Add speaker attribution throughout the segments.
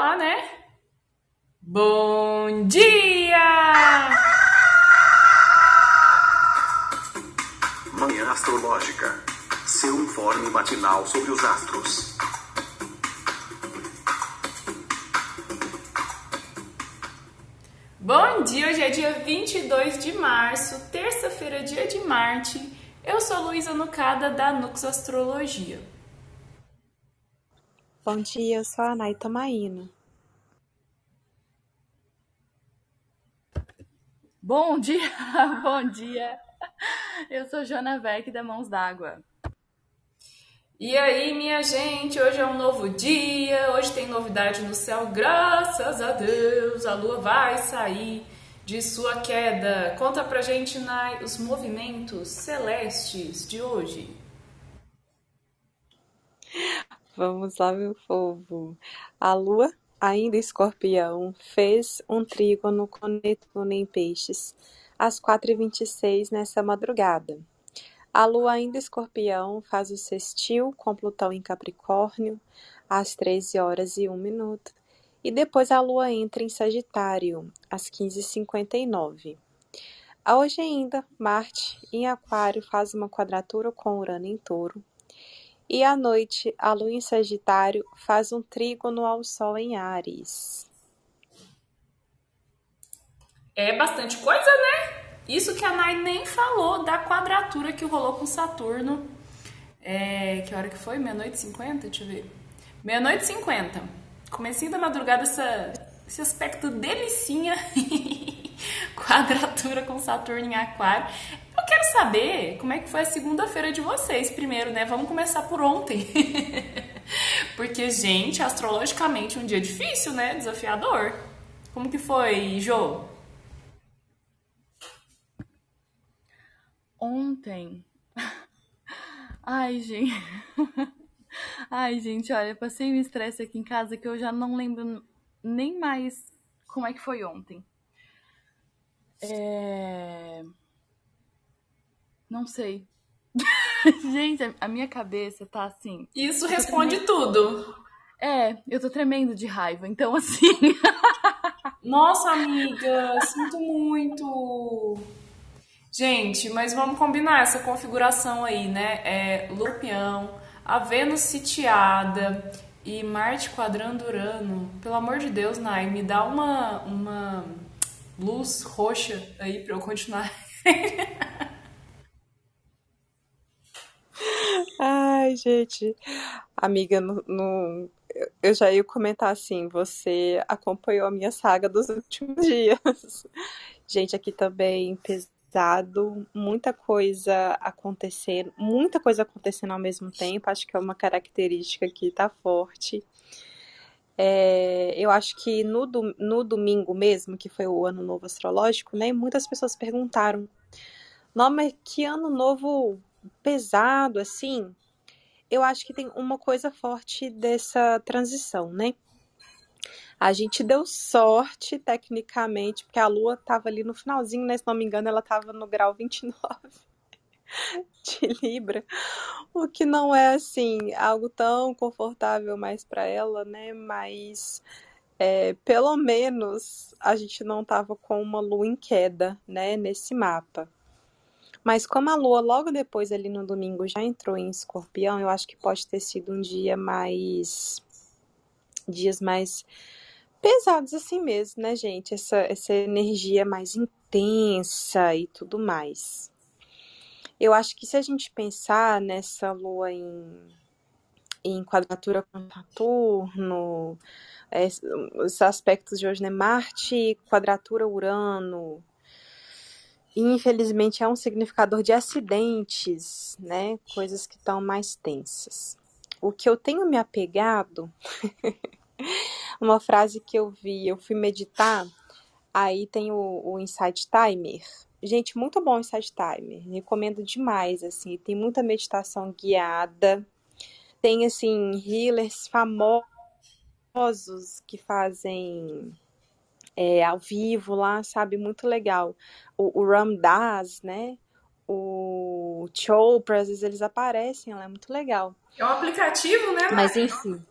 Speaker 1: lá, né? Bom dia!
Speaker 2: Manhã Astrológica. Seu informe matinal sobre os astros.
Speaker 1: Bom dia, hoje é dia 22 de março, terça-feira, dia de Marte. Eu sou Luísa Nucada, da Nux Astrologia.
Speaker 3: Bom dia, eu sou a Anaita Maína.
Speaker 4: Bom dia, bom dia. Eu sou Joana Beck da Mãos d'Água.
Speaker 1: E aí, minha gente, hoje é um novo dia, hoje tem novidade no céu, graças a Deus. A lua vai sair de sua queda. Conta pra gente, Nai, os movimentos celestes de hoje.
Speaker 3: Vamos lá, meu povo. A lua, ainda escorpião, fez um trígono com Netuno em peixes às 4h26 nessa madrugada. A lua ainda escorpião faz o sextil com Plutão em Capricórnio às 13 horas e 1 minuto. E depois a lua entra em Sagitário às 15h59. Hoje ainda, Marte em Aquário faz uma quadratura com Urano em Touro. E à noite, a lua em Sagitário faz um trígono ao Sol em Ares.
Speaker 1: É bastante coisa, né? Isso que a Nai nem falou da quadratura que rolou com Saturno. É, que hora que foi? Meia-noite e cinquenta? Deixa eu ver. Meia-noite e cinquenta. Comecinho da madrugada, essa, esse aspecto delicinha. quadratura com Saturno em Aquário. Eu quero saber como é que foi a segunda-feira de vocês primeiro, né? Vamos começar por ontem. Porque, gente, astrologicamente um dia difícil, né? Desafiador. Como que foi, Jô?
Speaker 4: Ontem. Ai, gente. Ai, gente, olha, passei um estresse aqui em casa que eu já não lembro nem mais como é que foi ontem. É... Não sei. gente, a minha cabeça tá assim.
Speaker 1: Isso responde tudo.
Speaker 4: É, eu tô tremendo de raiva, então assim.
Speaker 1: Nossa, amiga, sinto muito. Gente, mas vamos combinar essa configuração aí, né? É Lurpião, a Vênus sitiada e Marte quadrando Urano. Pelo amor de Deus, Nai, me dá uma, uma luz roxa aí pra eu continuar.
Speaker 3: Ai, gente. Amiga, eu já ia comentar assim, você acompanhou a minha saga dos últimos dias. Gente, aqui também pesado, muita coisa acontecendo, muita coisa acontecendo ao mesmo tempo, acho que é uma característica que tá forte. É, eu acho que no, no domingo mesmo, que foi o ano novo astrológico, né, muitas pessoas perguntaram, não, mas que ano novo pesado, assim, eu acho que tem uma coisa forte dessa transição, né? A gente deu sorte, tecnicamente, porque a Lua estava ali no finalzinho, né? Se não me engano, ela estava no grau 29 de Libra, o que não é, assim, algo tão confortável mais para ela, né? Mas é, pelo menos a gente não estava com uma Lua em queda, né? Nesse mapa. Mas como a lua logo depois ali no domingo já entrou em escorpião, eu acho que pode ter sido um dia mais. dias mais pesados assim mesmo, né, gente? Essa, essa energia mais intensa e tudo mais. Eu acho que se a gente pensar nessa lua em, em quadratura com Saturno, é, os aspectos de hoje, né? Marte, quadratura Urano, infelizmente é um significador de acidentes, né? Coisas que estão mais tensas. O que eu tenho me apegado, uma frase que eu vi, eu fui meditar, aí tem o, o Insight Timer. Gente, muito bom o Insight Timer, recomendo demais, assim, tem muita meditação guiada, tem, assim, healers famosos que fazem é, ao vivo lá, sabe? Muito legal. O, o Ram Dass, né? O Chopra, às vezes eles aparecem lá, é muito legal.
Speaker 1: É um aplicativo, né?
Speaker 3: Mas enfim.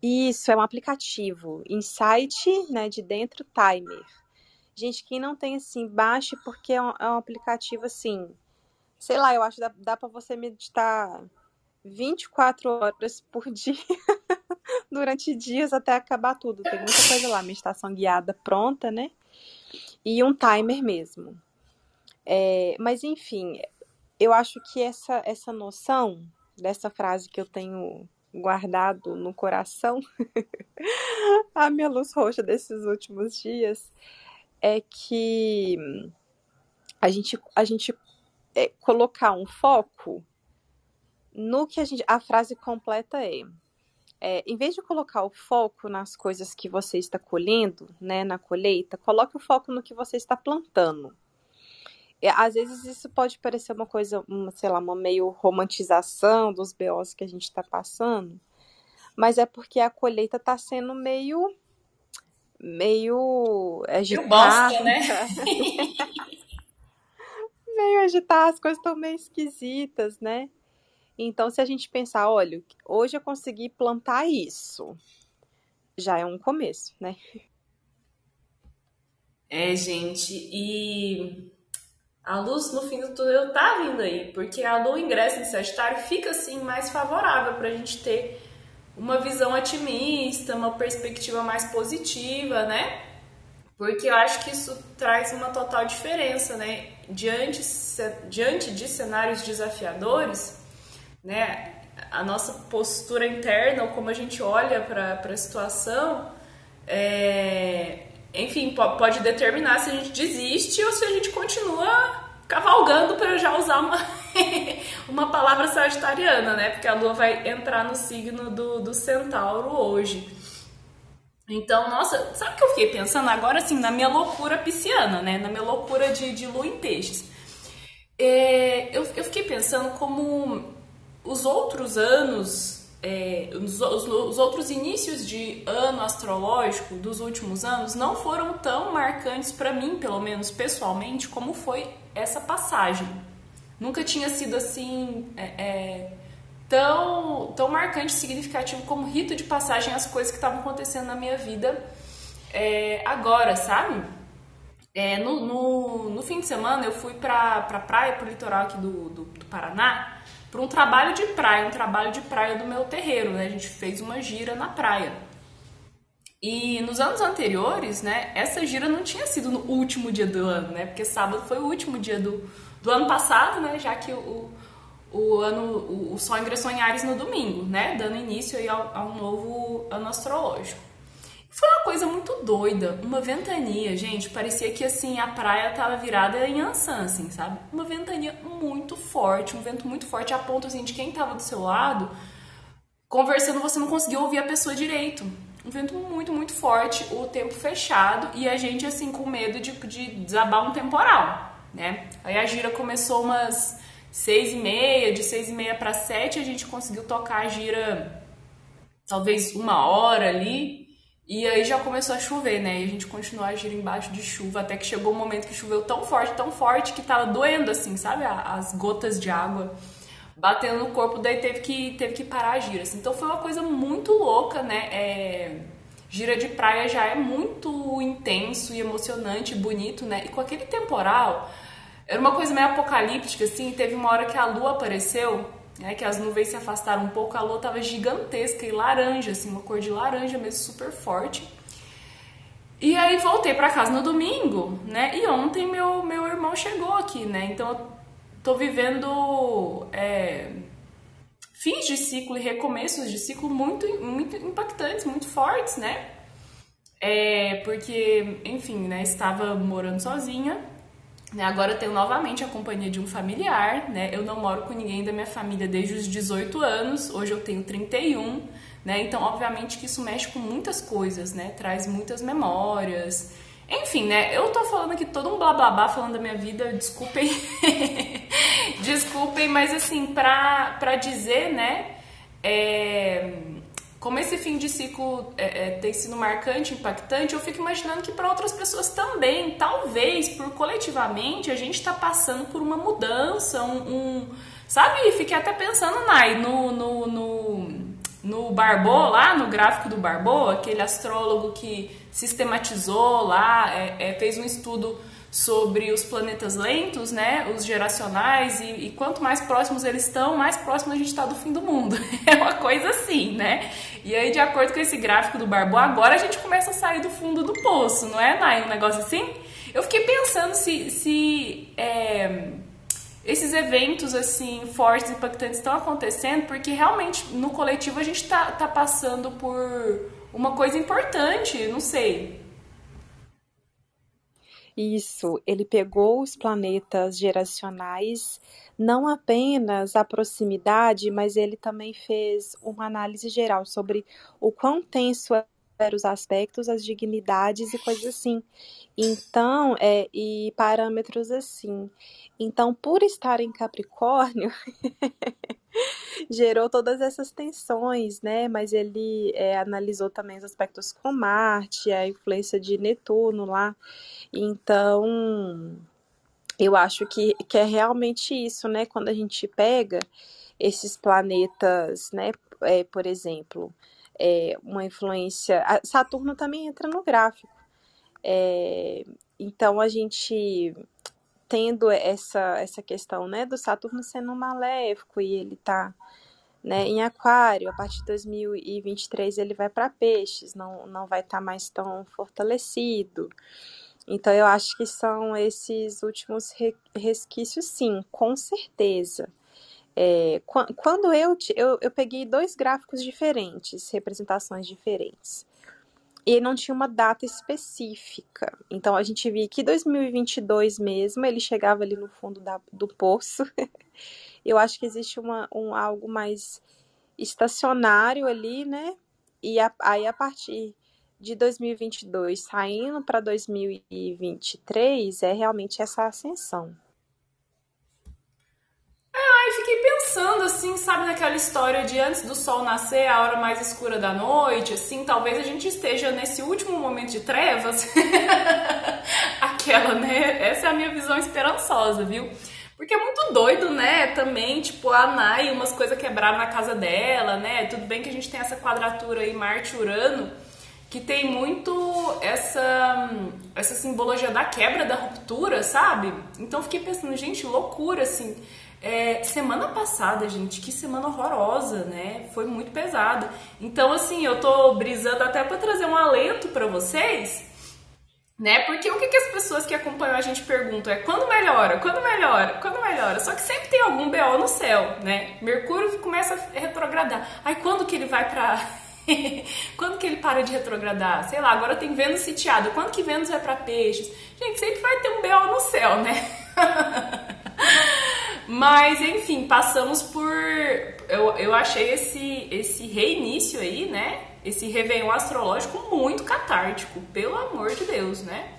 Speaker 3: Isso, é um aplicativo. Insight, né, de dentro, Timer. Gente, quem não tem, assim, baixe porque é um, é um aplicativo, assim, sei lá, eu acho que dá, dá para você meditar 24 horas por dia, durante dias até acabar tudo. Tem muita coisa lá, meditação guiada pronta, né? E um timer mesmo. É, mas, enfim, eu acho que essa, essa noção dessa frase que eu tenho guardado no coração, a minha luz roxa desses últimos dias, é que a gente, a gente é, colocar um foco no que a gente. A frase completa é, é, em vez de colocar o foco nas coisas que você está colhendo, né, na colheita, coloque o foco no que você está plantando. É, às vezes isso pode parecer uma coisa, uma, sei lá, uma meio romantização dos BOs que a gente está passando, mas é porque a colheita está sendo meio meio agitada. Bosta, né? meio agitada, as coisas estão meio esquisitas, né? Então, se a gente pensar, olha, hoje eu consegui plantar isso, já é um começo, né?
Speaker 1: É, gente, e a luz no fim do túnel tá vindo aí, porque a lua ingressa em Sagitário fica assim mais favorável para a gente ter uma visão otimista, uma perspectiva mais positiva, né? Porque eu acho que isso traz uma total diferença, né? Diante, diante de cenários desafiadores, né? A nossa postura interna, ou como a gente olha para a situação, é, enfim, pode determinar se a gente desiste ou se a gente continua cavalgando para já usar uma, uma palavra sagitariana, né? Porque a lua vai entrar no signo do, do centauro hoje. Então, nossa, sabe o que eu fiquei pensando agora, assim, na minha loucura pisciana, né? Na minha loucura de, de lua em peixes. É, eu, eu fiquei pensando como os outros anos, é, os, os, os, outros inícios de ano astrológico dos últimos anos não foram tão marcantes para mim, pelo menos pessoalmente, como foi essa passagem. Nunca tinha sido assim é, é, tão, tão marcante, significativo como rito de passagem as coisas que estavam acontecendo na minha vida é, agora, sabe? É, no, no, no, fim de semana eu fui pra, pra praia, pro litoral aqui do, do, do Paraná, para um trabalho de praia, um trabalho de praia do meu terreiro, né? A gente fez uma gira na praia. E nos anos anteriores, né, essa gira não tinha sido no último dia do ano, né? Porque sábado foi o último dia do, do ano passado, né? Já que o, o ano o, o Sol ingressou em Ares no domingo, né? Dando início aí ao, ao novo ano astrológico. Foi uma coisa muito doida, uma ventania, gente. Parecia que assim a praia tava virada em Ansan, assim, sabe? Uma ventania muito forte, um vento muito forte, a ponto assim, de quem tava do seu lado conversando, você não conseguia ouvir a pessoa direito um vento muito, muito forte, o tempo fechado e a gente assim com medo de, de desabar um temporal, né? Aí a gira começou umas seis e meia, de seis e meia para sete a gente conseguiu tocar a gira talvez uma hora ali e aí já começou a chover, né? E a gente continuou a gira embaixo de chuva até que chegou um momento que choveu tão forte, tão forte que tava doendo assim, sabe? As gotas de água batendo no corpo, daí teve que, teve que parar a gira. Assim. Então foi uma coisa muito louca, né? É, gira de praia já é muito intenso e emocionante, bonito, né? E com aquele temporal, era uma coisa meio apocalíptica, assim. Teve uma hora que a lua apareceu, né? Que as nuvens se afastaram um pouco, a lua tava gigantesca e laranja, assim, uma cor de laranja mesmo, super forte. E aí voltei para casa no domingo, né? E ontem meu, meu irmão chegou aqui, né? Então tô vivendo é, fins de ciclo e recomeços de ciclo muito, muito impactantes, muito fortes, né? É, porque, enfim, né, estava morando sozinha, né, agora tenho novamente a companhia de um familiar, né? Eu não moro com ninguém da minha família desde os 18 anos, hoje eu tenho 31, né? Então, obviamente que isso mexe com muitas coisas, né? Traz muitas memórias, enfim, né? Eu tô falando aqui todo um blá blá blá falando da minha vida, desculpem. desculpem, mas assim, pra, pra dizer, né? É, como esse fim de ciclo é, é, tem sido marcante, impactante, eu fico imaginando que para outras pessoas também, talvez, por coletivamente, a gente está passando por uma mudança, um, um sabe? Fiquei até pensando, Nai, no, no, no no Barbô, lá no gráfico do Barbô, aquele astrólogo que sistematizou lá, é, é, fez um estudo sobre os planetas lentos, né, os geracionais, e, e, quanto mais próximos eles estão, mais próximo a gente está do fim do mundo. É uma coisa assim, né? E aí, de acordo com esse gráfico do Barbô, agora a gente começa a sair do fundo do poço, não é, Nai? Um negócio assim? Eu fiquei pensando se, se é, esses eventos assim fortes, impactantes estão acontecendo, porque realmente no coletivo a gente está tá passando por uma coisa importante, não sei.
Speaker 3: Isso, ele pegou os planetas geracionais, não apenas a proximidade, mas ele também fez uma análise geral sobre o quão tenso os aspectos, as dignidades e coisas assim. Então, é, e parâmetros assim. Então, por estar em Capricórnio, gerou todas essas tensões, né? Mas ele é, analisou também os aspectos com Marte, a influência de Netuno lá. Então, eu acho que, que é realmente isso, né? Quando a gente pega esses planetas, né? É, por exemplo, é, uma influência. Saturno também entra no gráfico. É, então a gente tendo essa, essa questão né, do Saturno sendo maléfico e ele está né, em Aquário, a partir de 2023 ele vai para Peixes, não, não vai estar tá mais tão fortalecido. Então eu acho que são esses últimos resquícios, sim, com certeza. É, quando eu, eu, eu peguei dois gráficos diferentes, representações diferentes e não tinha uma data específica. Então a gente via que 2022 mesmo ele chegava ali no fundo da, do poço. Eu acho que existe uma, um algo mais estacionário ali, né? E a, aí a partir de 2022 saindo para 2023 é realmente essa ascensão.
Speaker 1: Aí fiquei pensando, assim, sabe, naquela história de antes do sol nascer, a hora mais escura da noite, assim, talvez a gente esteja nesse último momento de trevas. Aquela, né? Essa é a minha visão esperançosa, viu? Porque é muito doido, né? Também, tipo, a Nai, umas coisas quebraram na casa dela, né? Tudo bem que a gente tem essa quadratura aí, Marte-Urano, que tem muito essa, essa simbologia da quebra, da ruptura, sabe? Então fiquei pensando, gente, loucura, assim. É, semana passada, gente, que semana horrorosa, né? Foi muito pesada. Então, assim, eu tô brisando até para trazer um alento para vocês, né? Porque o que, que as pessoas que acompanham a gente perguntam é quando melhora, quando melhora, quando melhora. Só que sempre tem algum BO no céu, né? Mercúrio começa a retrogradar. Aí quando que ele vai pra. quando que ele para de retrogradar? Sei lá, agora tem Vênus sitiado. Quando que Vênus vai para peixes? Gente, sempre vai ter um BO no céu, né? Mas, enfim, passamos por. Eu, eu achei esse, esse reinício aí, né? Esse Réveillon astrológico muito catártico, pelo amor de Deus, né?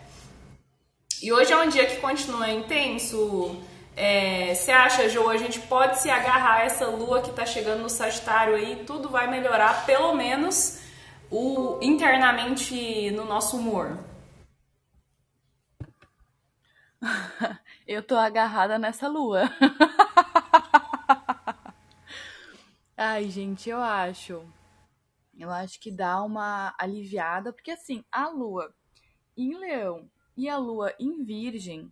Speaker 1: E hoje é um dia que continua intenso. É, você acha, Jo, a gente pode se agarrar a essa lua que tá chegando no Sagitário aí, tudo vai melhorar, pelo menos o internamente no nosso humor?
Speaker 4: Eu tô agarrada nessa lua. Ai, gente, eu acho. Eu acho que dá uma aliviada, porque assim, a lua em Leão e a lua em Virgem,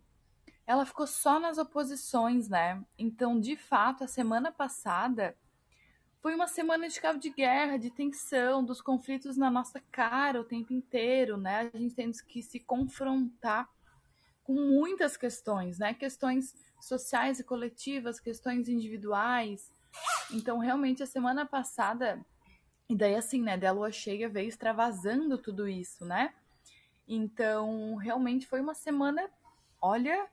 Speaker 4: ela ficou só nas oposições, né? Então, de fato, a semana passada foi uma semana de cabo de guerra, de tensão, dos conflitos na nossa cara o tempo inteiro, né? A gente tem que se confrontar com muitas questões, né? Questões sociais e coletivas, questões individuais. Então, realmente, a semana passada, e daí assim, né? Da lua cheia veio extravasando tudo isso, né? Então, realmente foi uma semana, olha,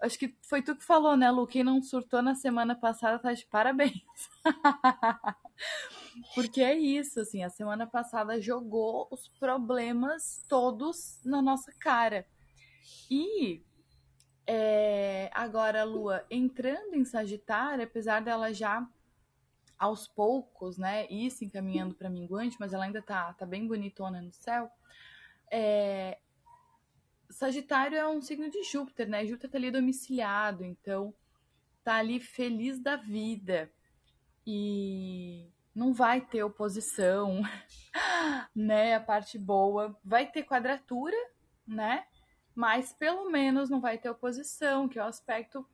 Speaker 4: acho que foi tu que falou, né, Lu? Quem não surtou na semana passada tá de parabéns. Porque é isso, assim, a semana passada jogou os problemas todos na nossa cara. E é, agora a Lua entrando em Sagitário, apesar dela já aos poucos, né, ir se encaminhando para minguante, mas ela ainda tá, tá bem bonitona no céu. É, Sagitário é um signo de Júpiter, né? Júpiter tá ali domiciliado, então tá ali feliz da vida. E não vai ter oposição, né? A parte boa vai ter quadratura, né? Mas pelo menos não vai ter oposição, que é o aspecto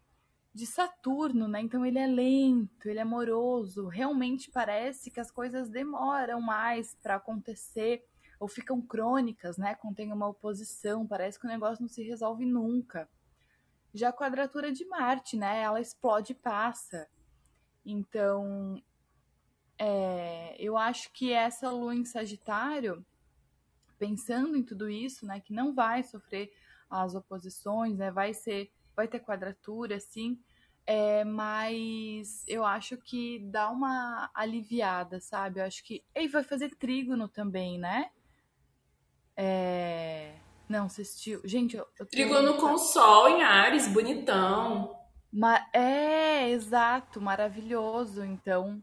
Speaker 4: de Saturno, né? Então ele é lento, ele é amoroso. Realmente parece que as coisas demoram mais para acontecer ou ficam crônicas, né? Contém uma oposição, parece que o negócio não se resolve nunca. Já a quadratura de Marte, né? Ela explode e passa. Então, é, eu acho que essa lua em Sagitário, pensando em tudo isso, né, que não vai sofrer as oposições, né, vai ser, vai ter quadratura, sim, é, mas eu acho que dá uma aliviada, sabe? Eu acho que. E vai fazer trígono também, né? É... Não, assistiu. Gente, eu. eu
Speaker 1: trígono tenho... com sol em Ares, bonitão.
Speaker 4: Ma... É, exato, maravilhoso. Então,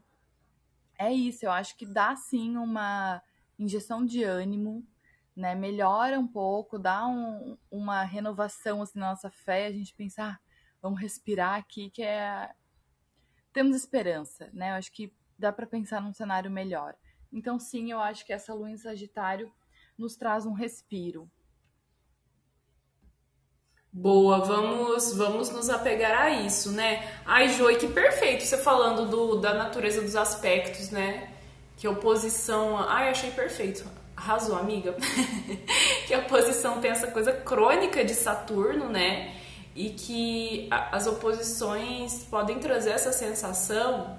Speaker 4: é isso, eu acho que dá sim uma injeção de ânimo, né? Melhora um pouco, dá um, uma renovação assim, na nossa fé, a gente pensar, ah, vamos respirar aqui, que é. Temos esperança, né? Eu acho que dá para pensar num cenário melhor. Então, sim, eu acho que essa lua em Sagitário nos traz um respiro.
Speaker 1: Boa, vamos vamos nos apegar a isso, né? Ai, Joy, que perfeito você falando do, da natureza dos aspectos, né? Que oposição. Ai, achei perfeito. Arrasou, amiga. que a oposição tem essa coisa crônica de Saturno, né? E que a, as oposições podem trazer essa sensação,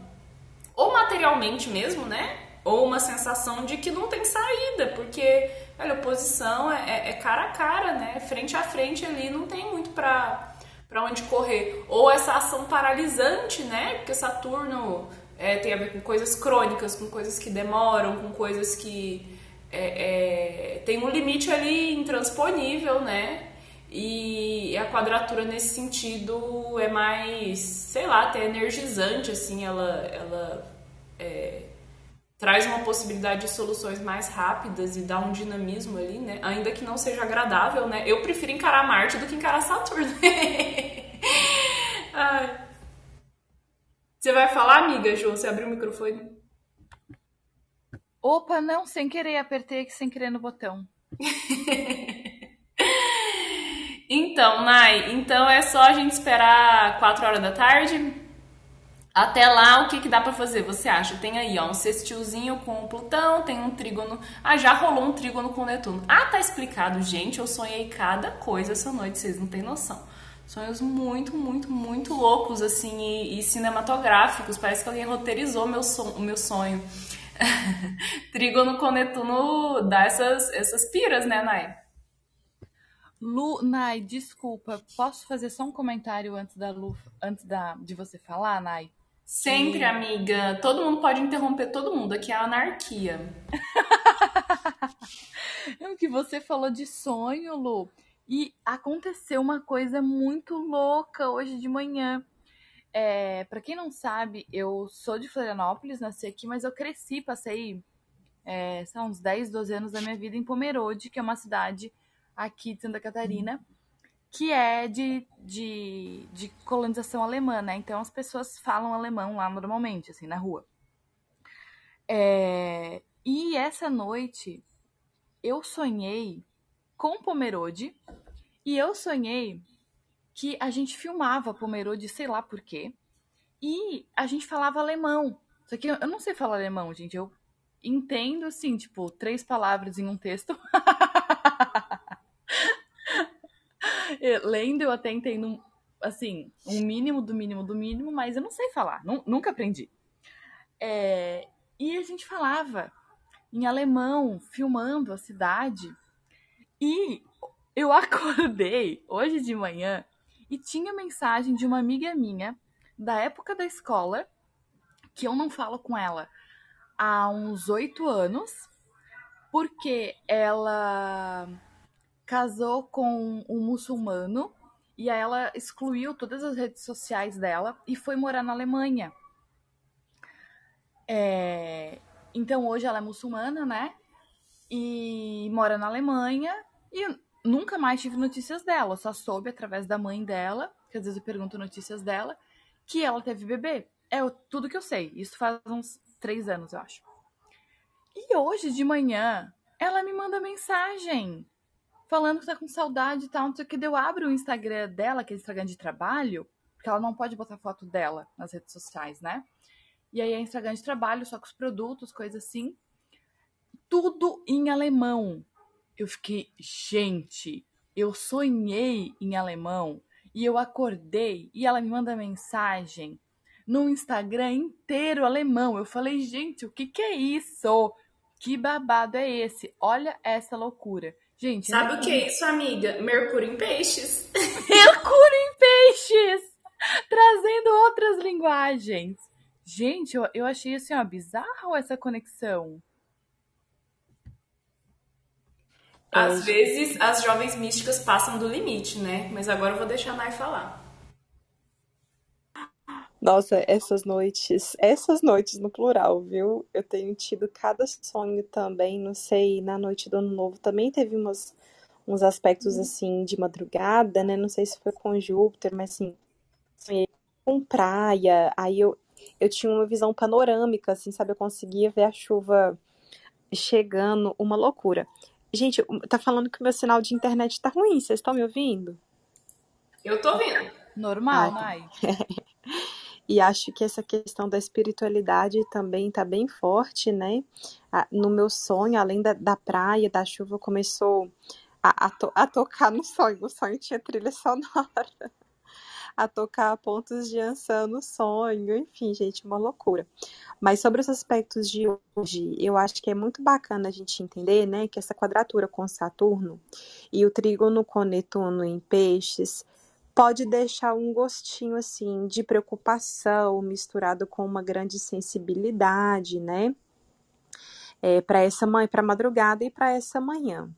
Speaker 1: ou materialmente mesmo, né? Ou uma sensação de que não tem saída, porque Olha, oposição é, é, é, cara a cara, né? Frente a frente ali, não tem muito pra, pra onde correr. Ou essa ação paralisante, né? Porque Saturno é, tem a ver com coisas crônicas, com coisas que demoram, com coisas que é, é tem um limite ali intransponível, né? E a quadratura nesse sentido é mais, sei lá, até energizante, assim, ela, ela é, traz uma possibilidade de soluções mais rápidas e dá um dinamismo ali, né? Ainda que não seja agradável, né? Eu prefiro encarar Marte do que encarar Saturno. Você vai falar, amiga, João? Você abriu o microfone?
Speaker 4: Opa, não, sem querer, apertei aqui sem querer no botão.
Speaker 1: então, Nai, então é só a gente esperar 4 horas da tarde até lá, o que, que dá para fazer? Você acha? Tem aí, ó, um sextilzinho com Plutão, tem um trígono. Ah, já rolou um trígono com Netuno. Ah, tá explicado. Gente, eu sonhei cada coisa essa noite, vocês não têm noção. Sonhos muito, muito, muito loucos, assim, e, e cinematográficos. Parece que alguém roteirizou meu son, o meu sonho. trígono com Netuno dá essas, essas piras, né, Nai?
Speaker 4: Lu, Nai, desculpa, posso fazer só um comentário antes da Lu, antes da, de você falar, Nai?
Speaker 1: Sempre, e... amiga. Todo mundo pode interromper todo mundo. Aqui é a anarquia.
Speaker 4: é o que você falou de sonho, Lu. E aconteceu uma coisa muito louca hoje de manhã. É, para quem não sabe, eu sou de Florianópolis, nasci aqui, mas eu cresci, passei é, são uns 10, 12 anos da minha vida em Pomerode, que é uma cidade aqui de Santa Catarina que é de, de, de colonização alemã, né? Então as pessoas falam alemão lá normalmente, assim, na rua. É, e essa noite eu sonhei com Pomerode e eu sonhei que a gente filmava Pomerode, sei lá por quê, e a gente falava alemão. Só que eu não sei falar alemão, gente. Eu entendo, assim, tipo, três palavras em um texto. Lendo eu até entendo, assim, um mínimo do mínimo do mínimo, mas eu não sei falar, nunca aprendi. É, e a gente falava em alemão, filmando a cidade. E eu acordei hoje de manhã e tinha mensagem de uma amiga minha da época da escola, que eu não falo com ela há uns oito anos, porque ela casou com um muçulmano e aí ela excluiu todas as redes sociais dela e foi morar na Alemanha. É... Então hoje ela é muçulmana, né? E mora na Alemanha e nunca mais tive notícias dela. só soube através da mãe dela, que às vezes eu pergunto notícias dela, que ela teve bebê. É tudo que eu sei. Isso faz uns três anos, eu acho. E hoje de manhã, ela me manda mensagem falando que tá com saudade e tal, não sei o que. Eu abro o Instagram dela, que é Instagram de trabalho, porque ela não pode botar foto dela nas redes sociais, né? E aí é Instagram de trabalho, só com os produtos, coisa assim. Tudo em alemão. Eu fiquei, gente, eu sonhei em alemão e eu acordei e ela me manda mensagem no Instagram inteiro alemão. Eu falei, gente, o que que é isso? Que babado é esse? Olha essa loucura. Gente,
Speaker 1: Sabe o que é isso, amiga? Mercúrio em peixes.
Speaker 4: Mercúrio em peixes! Trazendo outras linguagens. Gente, eu, eu achei assim, ó, bizarro essa conexão.
Speaker 1: Às vezes as jovens místicas passam do limite, né? Mas agora eu vou deixar a Nai falar.
Speaker 3: Nossa, essas noites, essas noites no plural, viu? Eu tenho tido cada sonho também, não sei, na noite do ano novo também teve umas, uns aspectos assim de madrugada, né? Não sei se foi com Júpiter, mas assim, sonhei com praia, aí eu, eu tinha uma visão panorâmica, assim, sabe? Eu conseguia ver a chuva chegando, uma loucura. Gente, tá falando que o meu sinal de internet tá ruim, vocês estão me ouvindo?
Speaker 1: Eu tô ouvindo.
Speaker 4: Normal,
Speaker 3: Ah,
Speaker 4: Nai.
Speaker 3: E acho que essa questão da espiritualidade também tá bem forte, né? No meu sonho, além da, da praia, da chuva, começou a, a, to- a tocar no sonho. O sonho tinha trilha sonora. A tocar pontos de ançã no sonho. Enfim, gente, uma loucura. Mas sobre os aspectos de hoje, eu acho que é muito bacana a gente entender, né, que essa quadratura com Saturno e o trígono com Netuno em peixes pode deixar um gostinho assim de preocupação misturado com uma grande sensibilidade, né? É, para essa manhã, para madrugada e para essa manhã.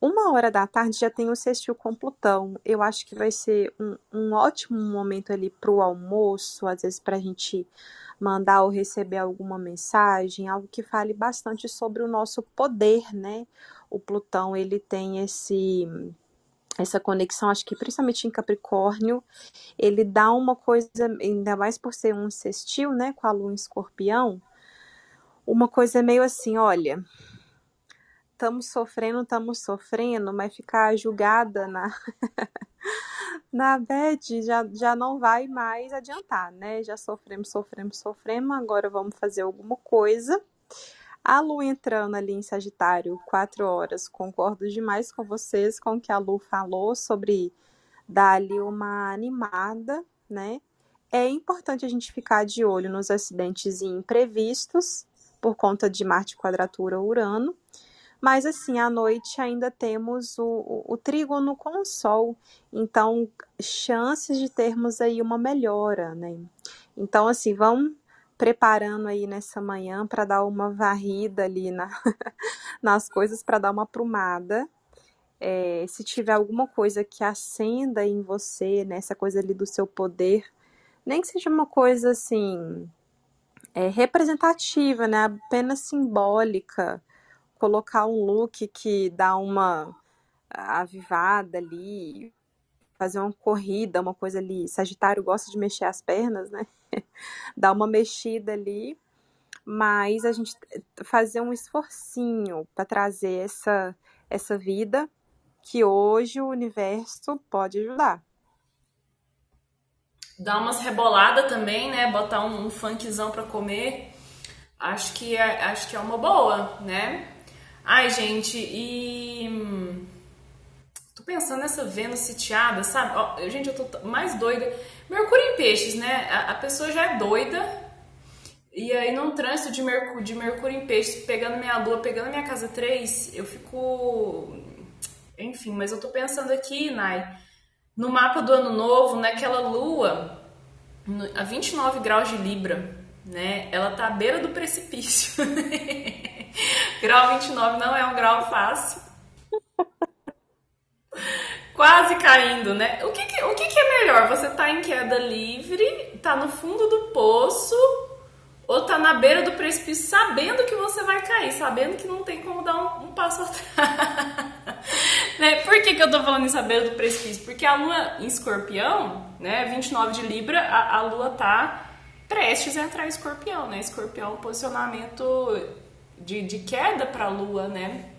Speaker 3: Uma hora da tarde já tem o sextil com Plutão. Eu acho que vai ser um, um ótimo momento ali para o almoço, às vezes para a gente mandar ou receber alguma mensagem, algo que fale bastante sobre o nosso poder, né? O Plutão ele tem esse essa conexão, acho que principalmente em Capricórnio, ele dá uma coisa, ainda mais por ser um sextil, né, com a lua em escorpião, uma coisa meio assim, olha, estamos sofrendo, estamos sofrendo, mas ficar julgada na, na bad já, já não vai mais adiantar, né? Já sofremos, sofremos, sofremos, agora vamos fazer alguma coisa. A Lu entrando ali em Sagitário, quatro horas, concordo demais com vocês, com o que a Lu falou sobre dar ali uma animada, né? É importante a gente ficar de olho nos acidentes imprevistos, por conta de Marte quadratura Urano. Mas assim, à noite ainda temos o, o, o trígono com o Sol, então chances de termos aí uma melhora, né? Então, assim, vamos preparando aí nessa manhã para dar uma varrida ali na, nas coisas, para dar uma aprumada. É, se tiver alguma coisa que acenda em você, nessa coisa ali do seu poder, nem que seja uma coisa assim é, representativa, né? Apenas simbólica, colocar um look que dá uma avivada ali, fazer uma corrida, uma coisa ali. Sagitário gosta de mexer as pernas, né? Dar uma mexida ali, mas a gente fazer um esforcinho para trazer essa, essa vida que hoje o universo pode ajudar.
Speaker 1: Dar umas reboladas também, né? Botar um, um funkzão pra comer. Acho que é, acho que é uma boa, né? Ai, gente, e. hum, Tô pensando nessa Vênus sitiada, sabe? Ó, gente, eu tô mais doida. Mercúrio em peixes, né? A, a pessoa já é doida. E aí, num trânsito de Mercúrio, de Mercúrio em peixes, pegando minha lua, pegando minha casa 3, eu fico. Enfim, mas eu tô pensando aqui, Nai, no mapa do ano novo, naquela lua a 29 graus de Libra, né? Ela tá à beira do precipício. grau 29 não é um grau fácil. Quase caindo, né? O que, que- o que, que é melhor? Você tá em queda livre, tá no fundo do poço, ou tá na beira do precipício sabendo que você vai cair, sabendo que não tem como dar um, um passo atrás. né? Por que, que eu tô falando à beira do precipício? Porque a lua em escorpião, né, 29 de Libra, a, a lua tá prestes a entrar escorpião, né? Escorpião é um posicionamento de, de queda para a lua, né?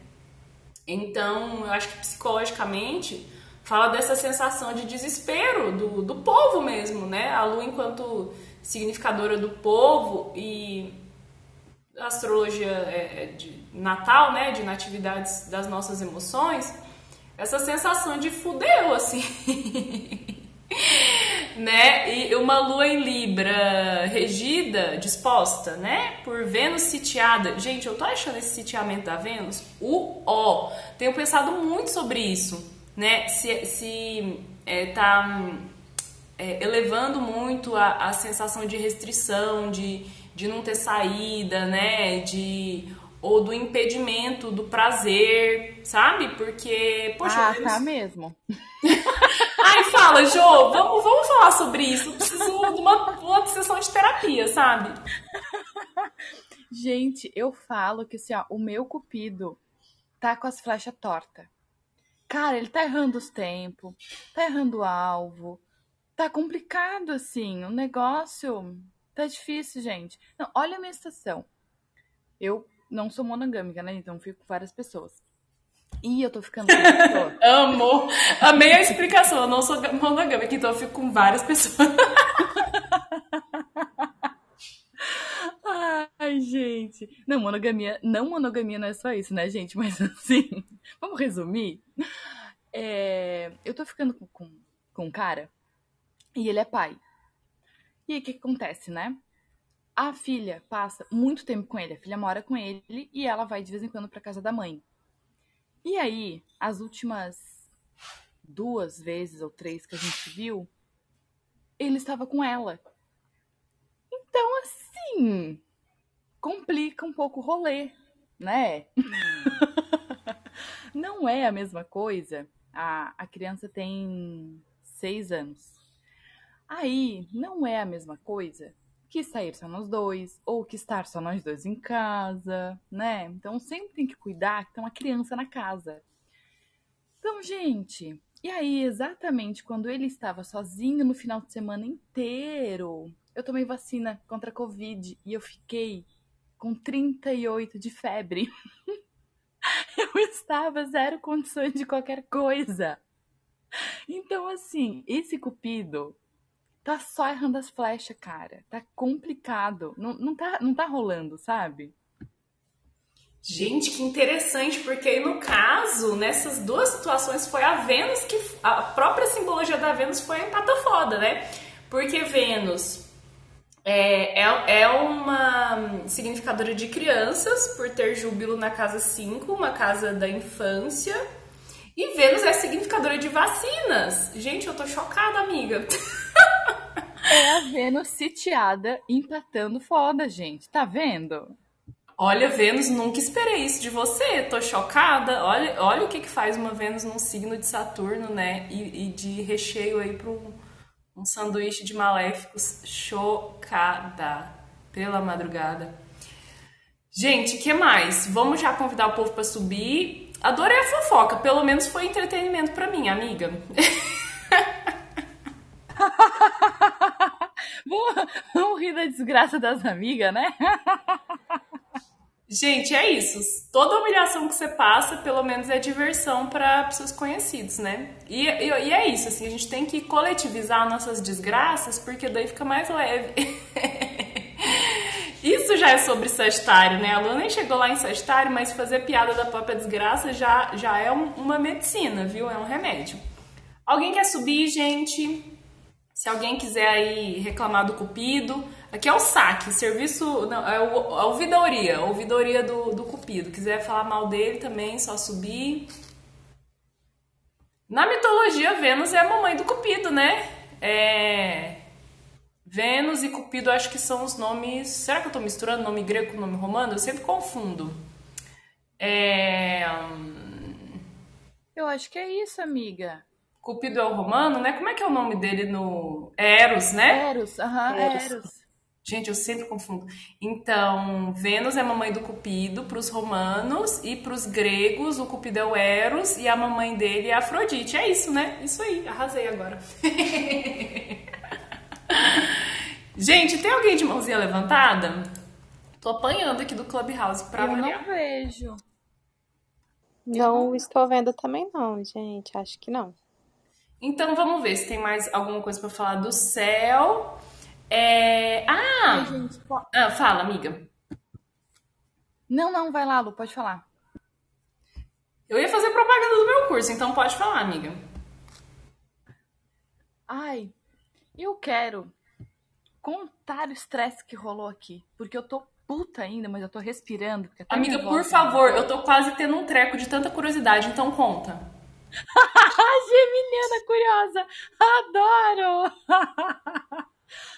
Speaker 1: Então, eu acho que psicologicamente fala dessa sensação de desespero do, do povo mesmo, né? A lua enquanto significadora do povo e astrologia é, é de Natal, né? De natividades das nossas emoções, essa sensação de fudeu, assim. né? E uma lua em Libra regida, disposta, né? Por Vênus sitiada. Gente, eu tô achando esse sitiamento da Vênus o ó. Tenho pensado muito sobre isso, né? Se, se é, tá é, elevando muito a, a sensação de restrição, de, de não ter saída, né? De ou do impedimento do prazer, sabe? Porque, poxa,
Speaker 4: ah, Vênus... tá mesmo.
Speaker 1: Ai, fala, Jô, vamos, vamos falar sobre isso. Eu preciso de uma, uma sessão de terapia, sabe?
Speaker 4: Gente, eu falo que assim, ó, o meu cupido tá com as flechas tortas. Cara, ele tá errando os tempos, tá errando o alvo. Tá complicado, assim. O negócio tá difícil, gente. Não, olha a minha estação. Eu não sou monogâmica, né? Então fico com várias pessoas. Ih, eu tô ficando.
Speaker 1: Amo! Amei a explicação. Eu não sou monogâmica, então eu fico com várias pessoas.
Speaker 4: Ai, gente. Não, monogamia. Não monogamia não é só isso, né, gente? Mas assim, vamos resumir. É, eu tô ficando com, com, com um cara e ele é pai. E aí o que, que acontece, né? A filha passa muito tempo com ele, a filha mora com ele e ela vai de vez em quando para casa da mãe. E aí, as últimas duas vezes ou três que a gente viu, ele estava com ela. Então, assim, complica um pouco o rolê, né? Não é a mesma coisa. A, a criança tem seis anos. Aí, não é a mesma coisa que sair só nós dois, ou que estar só nós dois em casa, né? Então sempre tem que cuidar que tem uma criança na casa. Então, gente, e aí exatamente quando ele estava sozinho no final de semana inteiro, eu tomei vacina contra a Covid e eu fiquei com 38 de febre. eu estava zero condições de qualquer coisa. Então, assim, esse cupido tá só errando as flechas, cara. Tá complicado. Não, não, tá, não tá rolando, sabe?
Speaker 1: Gente, que interessante, porque aí no caso, nessas duas situações, foi a Vênus que. A própria simbologia da Vênus foi a empata foda, né? Porque Vênus é, é, é uma significadora de crianças, por ter júbilo na casa 5, uma casa da infância. E Vênus é significadora de vacinas. Gente, eu tô chocada, amiga.
Speaker 4: É a Vênus sitiada empatando foda, gente. Tá vendo?
Speaker 1: Olha, Vênus, nunca esperei isso de você. Tô chocada. Olha, olha o que, que faz uma Vênus num signo de Saturno, né? E, e de recheio aí um, um sanduíche de maléficos. Chocada. Pela madrugada. Gente, que mais? Vamos já convidar o povo para subir. Adorei a fofoca. Pelo menos foi entretenimento para mim, amiga.
Speaker 4: Vamos rir da desgraça das amigas, né?
Speaker 1: Gente, é isso. Toda humilhação que você passa, pelo menos é diversão para seus conhecidos, né? E, e, e, é isso, assim, a gente tem que coletivizar nossas desgraças, porque daí fica mais leve. isso já é sobre Sagitário, né? A Lua nem chegou lá em Sagitário, mas fazer piada da própria desgraça já, já é um, uma medicina, viu? É um remédio. Alguém quer subir, gente? Se alguém quiser aí reclamar do Cupido, aqui é o saque, serviço, não, é o, a ouvidoria, a ouvidoria do, do Cupido. Quiser falar mal dele também, só subir. Na mitologia, Vênus é a mamãe do Cupido, né? É... Vênus e Cupido acho que são os nomes. Será que eu tô misturando nome grego com nome romano? Eu sempre confundo. É...
Speaker 4: Eu acho que é isso, amiga.
Speaker 1: Cupido é o romano, né? Como é que é o nome dele no. É Eros, né?
Speaker 4: Eros, aham, uhum, Eros. Eros.
Speaker 1: Gente, eu sempre confundo. Então, Vênus é a mamãe do Cupido para os romanos e para os gregos o Cupido é o Eros e a mamãe dele é a Afrodite. É isso, né? Isso aí, arrasei agora. Gente, tem alguém de mãozinha levantada? Tô apanhando aqui do Clubhouse pra
Speaker 4: Eu
Speaker 1: variar.
Speaker 4: não vejo.
Speaker 3: Não estou vendo também não, gente. Acho que não.
Speaker 1: Então vamos ver se tem mais alguma coisa pra falar do céu. É...
Speaker 4: Ai,
Speaker 1: Ah!
Speaker 4: gente, po-
Speaker 1: ah, fala, amiga.
Speaker 4: Não, não, vai lá, Lu, pode falar.
Speaker 1: Eu ia fazer propaganda do meu curso, então pode falar, amiga.
Speaker 4: Ai, eu quero contar o estresse que rolou aqui. Porque eu tô puta ainda, mas eu tô respirando.
Speaker 1: Amiga,
Speaker 4: nervosa.
Speaker 1: por favor, eu tô quase tendo um treco de tanta curiosidade, então conta.
Speaker 4: Geminiana curiosa! Adoro!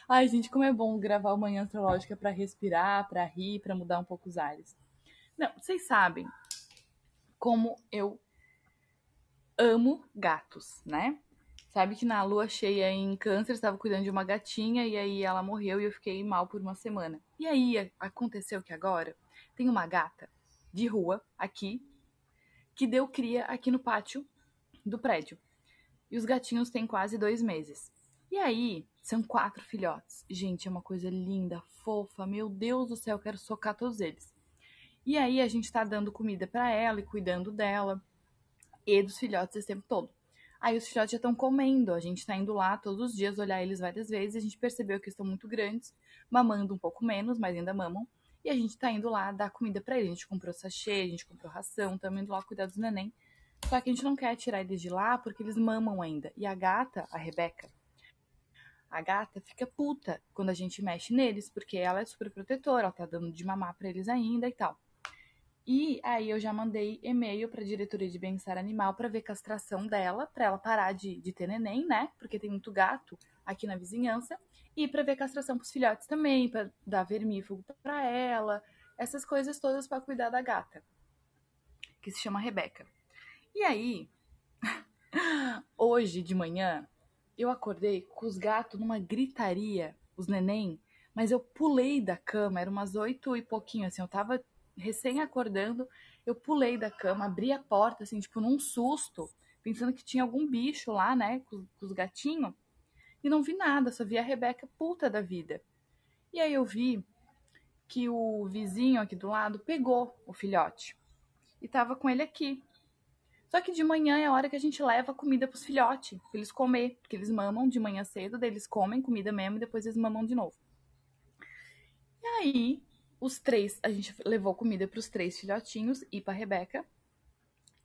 Speaker 4: Ai, gente, como é bom gravar Manhã Astrológica pra respirar, pra rir, pra mudar um pouco os ares. Não, vocês sabem como eu amo gatos, né? Sabe que na lua cheia em câncer, estava cuidando de uma gatinha e aí ela morreu e eu fiquei mal por uma semana. E aí aconteceu que agora tem uma gata de rua aqui que deu cria aqui no pátio do prédio. E os gatinhos têm quase dois meses. E aí, são quatro filhotes. Gente, é uma coisa linda, fofa. Meu Deus do céu, quero socar todos eles. E aí, a gente tá dando comida pra ela e cuidando dela e dos filhotes esse tempo todo. Aí, os filhotes já estão comendo. A gente tá indo lá todos os dias olhar eles várias vezes. A gente percebeu que estão muito grandes, mamando um pouco menos, mas ainda mamam. E a gente tá indo lá dar comida pra eles. A gente comprou sachê, a gente comprou ração, estamos indo lá cuidar dos neném. Só que a gente não quer tirar eles de lá porque eles mamam ainda. E a gata, a Rebeca, a gata fica puta quando a gente mexe neles, porque ela é super protetora, ela tá dando de mamar pra eles ainda e tal. E aí eu já mandei e-mail pra diretoria de bem-estar animal pra ver castração dela, pra ela parar de, de ter neném, né? Porque tem muito gato aqui na vizinhança. E pra ver castração pros filhotes também, pra dar vermífugo pra ela, essas coisas todas pra cuidar da gata, que se chama Rebeca. E aí, hoje de manhã, eu acordei com os gatos numa gritaria, os neném, mas eu pulei da cama, era umas oito e pouquinho, assim, eu tava recém acordando, eu pulei da cama, abri a porta, assim, tipo, num susto, pensando que tinha algum bicho lá, né, com, com os gatinhos, e não vi nada, só vi a Rebeca puta da vida. E aí eu vi que o vizinho aqui do lado pegou o filhote e tava com ele aqui. Só que de manhã é a hora que a gente leva comida pros filhotes, pra eles comer, porque eles mamam de manhã cedo, daí eles comem comida mesmo e depois eles mamam de novo. E aí, os três, a gente levou comida pros três filhotinhos e pra Rebeca.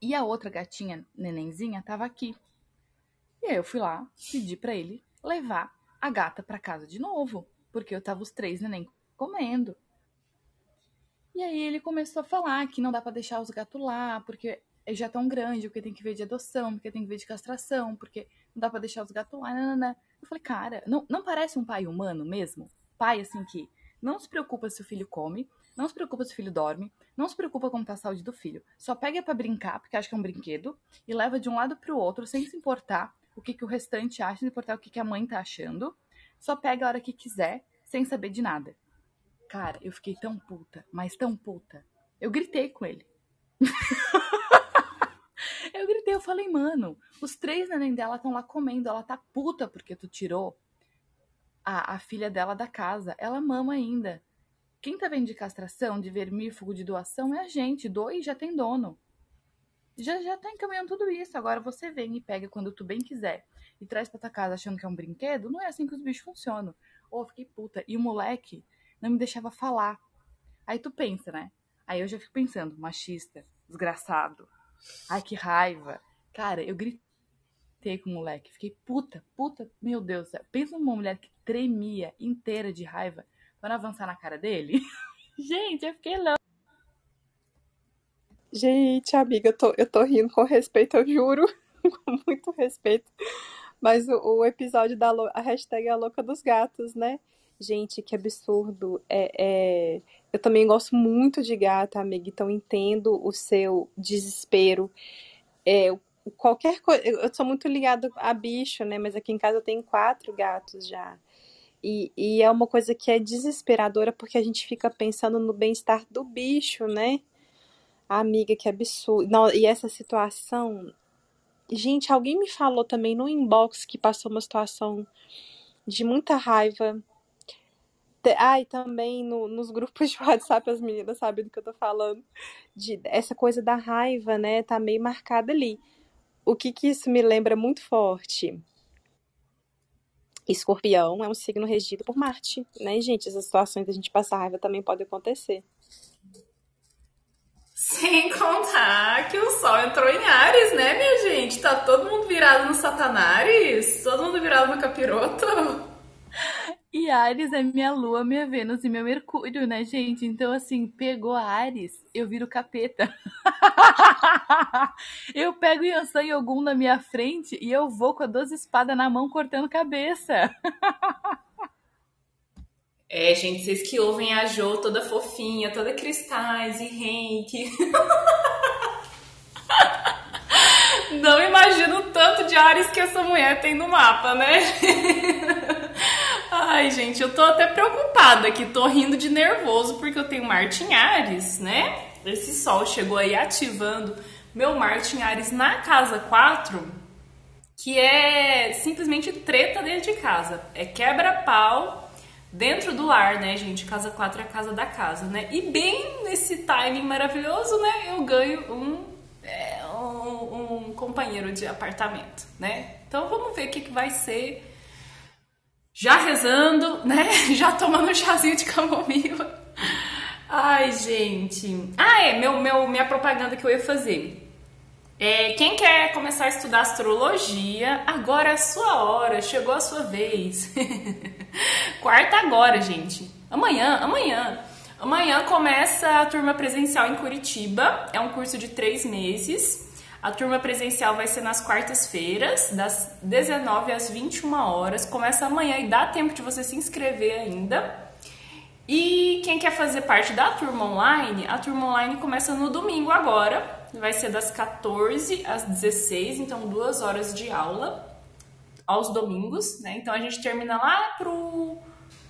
Speaker 4: E a outra gatinha, nenenzinha, tava aqui. E aí eu fui lá, pedi pra ele levar a gata pra casa de novo, porque eu tava os três neném comendo. E aí ele começou a falar que não dá pra deixar os gatos lá, porque já tão grande, porque tem que ver de adoção, porque tem que ver de castração, porque não dá pra deixar os gatos lá, nanana. Eu falei, cara, não, não parece um pai humano mesmo? Pai, assim, que não se preocupa se o filho come, não se preocupa se o filho dorme, não se preocupa como tá a saúde do filho. Só pega pra brincar, porque acha que é um brinquedo, e leva de um lado pro outro, sem se importar o que, que o restante acha, sem importar o que, que a mãe tá achando. Só pega a hora que quiser, sem saber de nada. Cara, eu fiquei tão puta, mas tão puta. Eu gritei com ele. eu gritei, eu falei, mano, os três neném dela estão lá comendo, ela tá puta porque tu tirou a, a filha dela da casa. Ela mama ainda. Quem tá vendo de castração, de vermífugo, de doação é a gente. Doe e já tem dono. Já, já tá encaminhando tudo isso. Agora você vem e pega quando tu bem quiser e traz pra tua casa achando que é um brinquedo. Não é assim que os bichos funcionam. Ô, eu fiquei puta. E o moleque não me deixava falar. Aí tu pensa, né? Aí eu já fico pensando, machista, desgraçado. Ai, que raiva. Cara, eu gritei com o moleque. Fiquei puta, puta, meu Deus. Pensa numa mulher que tremia inteira de raiva não avançar na cara dele. Gente, eu fiquei louca.
Speaker 3: Gente, amiga, eu tô, eu tô rindo com respeito, eu juro, com muito respeito. Mas o, o episódio da a hashtag é a louca dos gatos, né? Gente, que absurdo. É, é... Eu também gosto muito de gato, amiga, então entendo o seu desespero. É, qualquer coisa. Eu sou muito ligada a bicho, né? Mas aqui em casa eu tenho quatro gatos já. E, e é uma coisa que é desesperadora porque a gente fica pensando no bem-estar do bicho, né? Amiga, que absurdo. Não, e essa situação. Gente, alguém me falou também no inbox que passou uma situação de muita raiva. Ah, e também no, nos grupos de WhatsApp as meninas sabem do que eu tô falando. De, essa coisa da raiva, né? Tá meio marcada ali. O que que isso me lembra muito forte? Escorpião é um signo regido por Marte, né, gente? Essas situações da gente passar raiva também podem acontecer.
Speaker 1: Sem contar que o Sol entrou em Ares, né, minha gente? Tá todo mundo virado no Satanares? Todo mundo virado no capiroto?
Speaker 4: E Ares é minha lua, minha Vênus e meu Mercúrio, né, gente? Então, assim, pegou Ares, eu viro capeta. eu pego Yansan e Ogum na minha frente e eu vou com a 12 espadas na mão cortando cabeça.
Speaker 1: É, gente, vocês que ouvem a Jo toda fofinha, toda cristais e reiki. Não imagino o tanto de Ares que essa mulher tem no mapa, né? Ai, gente, eu tô até preocupada aqui, tô rindo de nervoso porque eu tenho Marte em Ares, né? Esse sol chegou aí ativando meu Marte em Ares na casa 4, que é simplesmente treta dentro de casa. É quebra-pau dentro do lar, né, gente? Casa 4 é a casa da casa, né? E bem nesse timing maravilhoso, né, eu ganho um, é, um, um companheiro de apartamento, né? Então vamos ver o que, que vai ser já rezando, né? Já tomando um chazinho de camomila. Ai, gente. Ah, é, meu, meu, minha propaganda que eu ia fazer. É, quem quer começar a estudar astrologia, agora é a sua hora, chegou a sua vez. Quarta agora, gente. Amanhã, amanhã. Amanhã começa a turma presencial em Curitiba. É um curso de três meses. A turma presencial vai ser nas quartas-feiras, das 19 às 21 horas. Começa amanhã e dá tempo de você se inscrever ainda. E quem quer fazer parte da turma online, a turma online começa no domingo agora. Vai ser das 14 às 16, então duas horas de aula aos domingos, né? Então a gente termina lá pro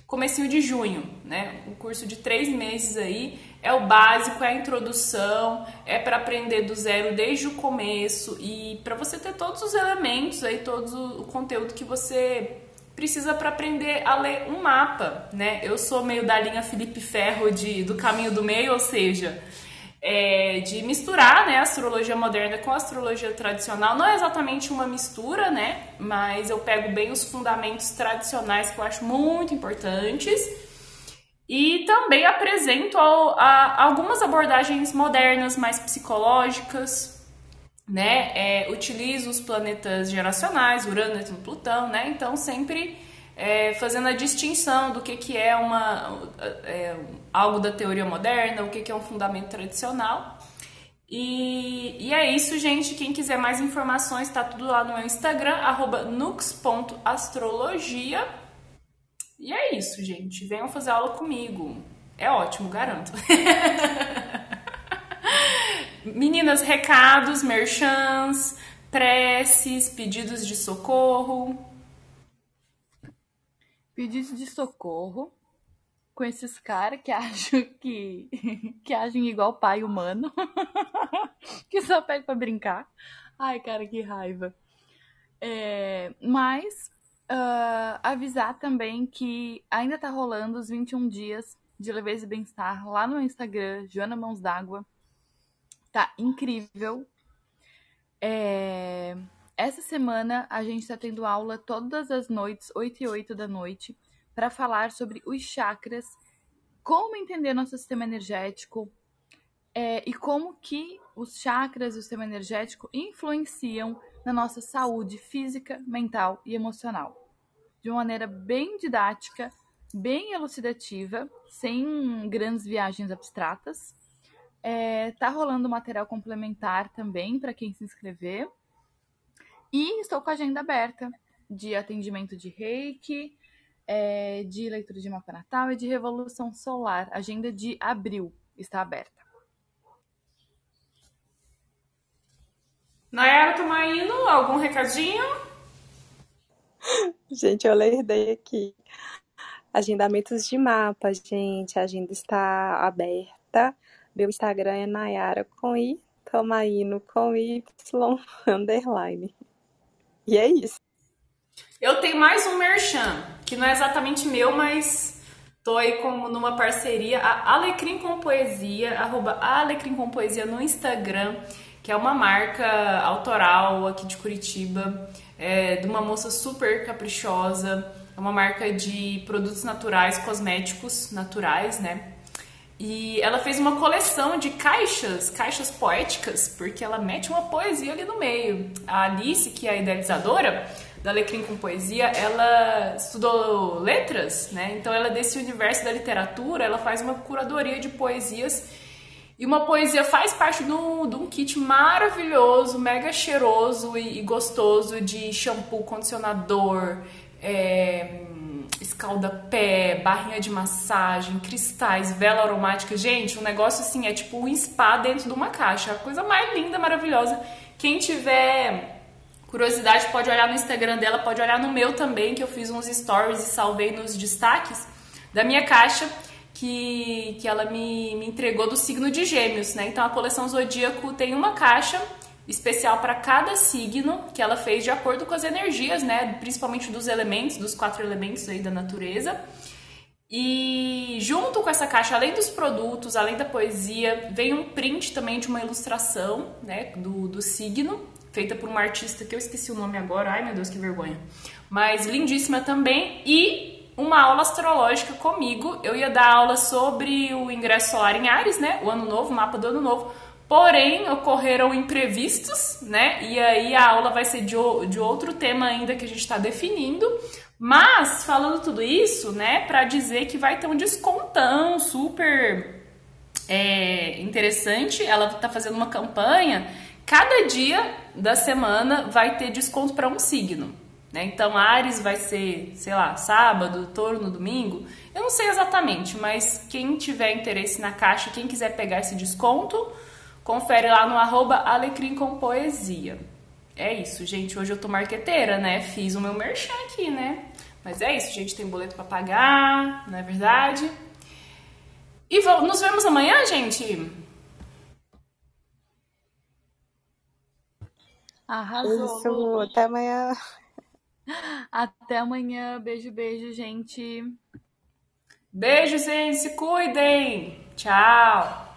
Speaker 1: comecinho de junho, né? Um curso de três meses aí é o básico, é a introdução, é para aprender do zero desde o começo e para você ter todos os elementos aí, todo o conteúdo que você precisa para aprender a ler um mapa, né? Eu sou meio da linha Felipe Ferro de do caminho do meio, ou seja, é, de misturar né, a astrologia moderna com a astrologia tradicional. Não é exatamente uma mistura, né? Mas eu pego bem os fundamentos tradicionais que eu acho muito importantes. E também apresento ao, a, algumas abordagens modernas, mais psicológicas, né? É, utilizo os planetas geracionais, Urano, Netuno, Plutão, né? Então sempre é, fazendo a distinção do que, que é, uma, é, algo da teoria moderna, o que, que é um fundamento tradicional. E, e é isso, gente. Quem quiser mais informações, está tudo lá no meu Instagram, nux.astrologia. E é isso, gente. Venham fazer aula comigo. É ótimo, garanto. Meninas, recados, merchans, preces, pedidos de socorro
Speaker 4: pedidos de socorro com esses caras que acham que, que agem igual pai humano, que só pega pra brincar. Ai, cara, que raiva. É, mas uh, avisar também que ainda tá rolando os 21 dias de leveza e bem-estar lá no Instagram, Joana Mãos d'Água. Tá incrível. É, essa semana a gente está tendo aula todas as noites, 8 e 8 da noite, para falar sobre os chakras, como entender nosso sistema energético é, e como que os chakras e o sistema energético influenciam na nossa saúde física, mental e emocional. De uma maneira bem didática, bem elucidativa, sem grandes viagens abstratas. É, tá rolando material complementar também para quem se inscrever. E estou com a agenda aberta de atendimento de reiki, é, de leitura de mapa natal e de revolução solar. Agenda de abril está aberta.
Speaker 1: Nayara Tomaino, algum recadinho?
Speaker 3: Gente, eu lerdei aqui. Agendamentos de mapa, gente. A agenda está aberta. Meu Instagram é Nayara com I, Tomaino com Y, underline. E é isso.
Speaker 1: Eu tenho mais um merchan, que não é exatamente meu, mas Tô aí como numa parceria, a Alecrim com Poesia, arroba Alecrim com Poesia no Instagram, que é uma marca autoral aqui de Curitiba, é, de uma moça super caprichosa, é uma marca de produtos naturais, cosméticos naturais, né? E ela fez uma coleção de caixas, caixas poéticas, porque ela mete uma poesia ali no meio. A Alice, que é a idealizadora da Alecrim com Poesia, ela estudou letras, né? Então ela é desse universo da literatura, ela faz uma curadoria de poesias. E uma poesia faz parte de um, de um kit maravilhoso, mega cheiroso e, e gostoso de shampoo, condicionador, é, escalda-pé, barrinha de massagem, cristais, vela aromática. Gente, um negócio assim é tipo um spa dentro de uma caixa. A coisa mais linda, maravilhosa. Quem tiver curiosidade pode olhar no Instagram dela, pode olhar no meu também, que eu fiz uns stories e salvei nos destaques da minha caixa. Que, que ela me, me entregou do signo de Gêmeos, né? Então a coleção Zodíaco tem uma caixa especial para cada signo que ela fez de acordo com as energias, né, principalmente dos elementos, dos quatro elementos aí da natureza. E junto com essa caixa, além dos produtos, além da poesia, vem um print também de uma ilustração, né, do, do signo, feita por uma artista que eu esqueci o nome agora, ai meu Deus, que vergonha. Mas lindíssima também e uma aula astrológica comigo. Eu ia dar aula sobre o ingresso solar em Ares, né, o ano novo, o mapa do ano novo Porém, ocorreram imprevistos, né? E aí a aula vai ser de, de outro tema ainda que a gente está definindo. Mas, falando tudo isso, né, para dizer que vai ter um descontão super é, interessante. Ela está fazendo uma campanha. Cada dia da semana vai ter desconto para um signo. Né? Então, Ares vai ser, sei lá, sábado, touro no domingo. Eu não sei exatamente, mas quem tiver interesse na caixa, quem quiser pegar esse desconto, Confere lá no arroba Alecrim com Poesia. É isso, gente. Hoje eu tô marqueteira, né? Fiz o meu merchan aqui, né? Mas é isso, gente. Tem boleto para pagar, não é verdade? E nos vemos amanhã, gente?
Speaker 4: Arrasou.
Speaker 3: Isso, até amanhã.
Speaker 4: Até amanhã. Beijo, beijo, gente.
Speaker 1: Beijo, gente. Se cuidem. Tchau.